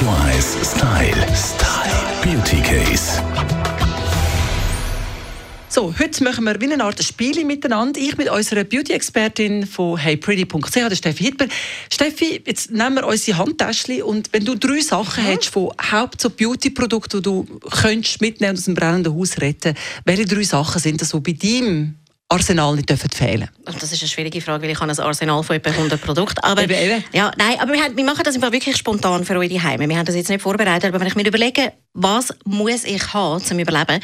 Radio 1 Style. Style. Beauty Case. So, heute machen wir wie eine Art Spiel miteinander. Ich mit unserer Beauty-Expertin von heypretty.ch, der Steffi Hitler. Steffi, jetzt nehmen wir unsere Handtäschchen und wenn du drei Sachen ja. hättest von Haupt- so Beauty-Produkten, die du könntest mitnehmen und aus dem brennenden Haus retten, welche drei Sachen sind das, die bei deinem Arsenal nicht dürfen fehlen Das ist eine schwierige Frage, weil ich habe ein Arsenal von etwa 100 Produkten. Aber, eben, eben. Ja, nein, aber wir, haben, wir machen das einfach wirklich spontan für eure Heime. Wir haben das jetzt nicht vorbereitet, aber wenn ich mir überlege, was muss ich haben zum Überleben,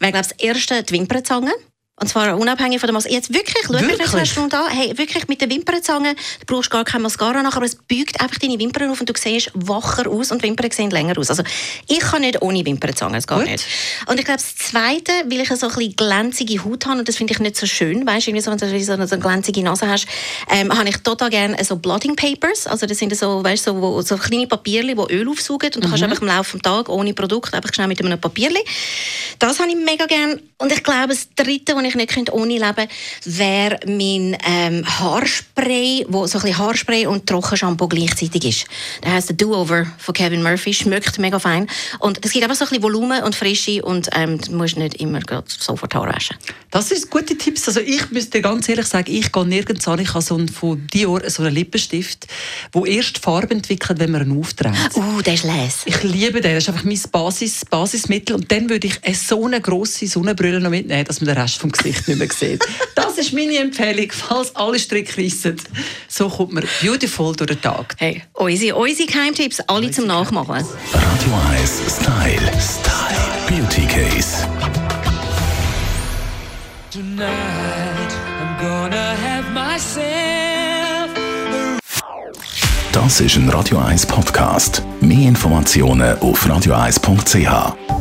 wäre glaube ich das erste die Wimpernzange. Und zwar unabhängig von der Maske. Jetzt wirklich, schau mir das eine Stunde an. Hey, wirklich mit der Wimpernzange, du brauchst gar kein Mascara nach, aber es bügt einfach deine Wimpern auf und du siehst wacher aus und die Wimpern sehen länger aus. Also ich kann nicht ohne Wimpernzange, das geht Gut. nicht. Und ich glaube, das Zweite, weil ich so ein bisschen glänzige Haut habe und das finde ich nicht so schön, weißt du, so, wenn du so eine glänzige Nase hast, ähm, habe ich total gerne so Blotting Papers, also das sind so, weißt, so, wo, so kleine Papierchen, die Öl aufsaugen und du mhm. kannst einfach im Laufe des Tages ohne Produkt einfach schnell mit einem Papierchen. Das habe ich mega gerne. Und ich glaube, das Dritte, was ich nicht ohne leben könnte, wäre mein ähm, Haarspray, wo so ein bisschen Haarspray und Trockenshampoo gleichzeitig ist. Das heisst der Do-Over von Kevin Murphy, schmeckt mega fein. Und es gibt einfach so ein bisschen Volumen und Frische und ähm, du musst nicht immer sofort Haar waschen. Das sind gute Tipps. Also ich müsste ganz ehrlich sagen, ich gehe nirgends an. Ich habe so einen, von Dior so einen Lippenstift, der erst Farbe entwickelt, wenn man ihn aufträgt. Uh, der ist les. Ich liebe den. Das ist einfach mein Basis, Basismittel. Und dann würde ich so eine grosse Sonnenbrille noch mitnehmen, dass man den Rest vom Gesicht nicht mehr sieht. Das ist meine Empfehlung, falls alle Stricke reissen. So kommt man beautiful durch den Tag. Hey, unsere, unsere Geheimtipps, alle unsere zum Nachmachen. Radio 1 Style. Style. Beauty Case. Tonight I'm gonna have myself Das ist ein Radio 1 Podcast. Mehr Informationen auf radio1.ch.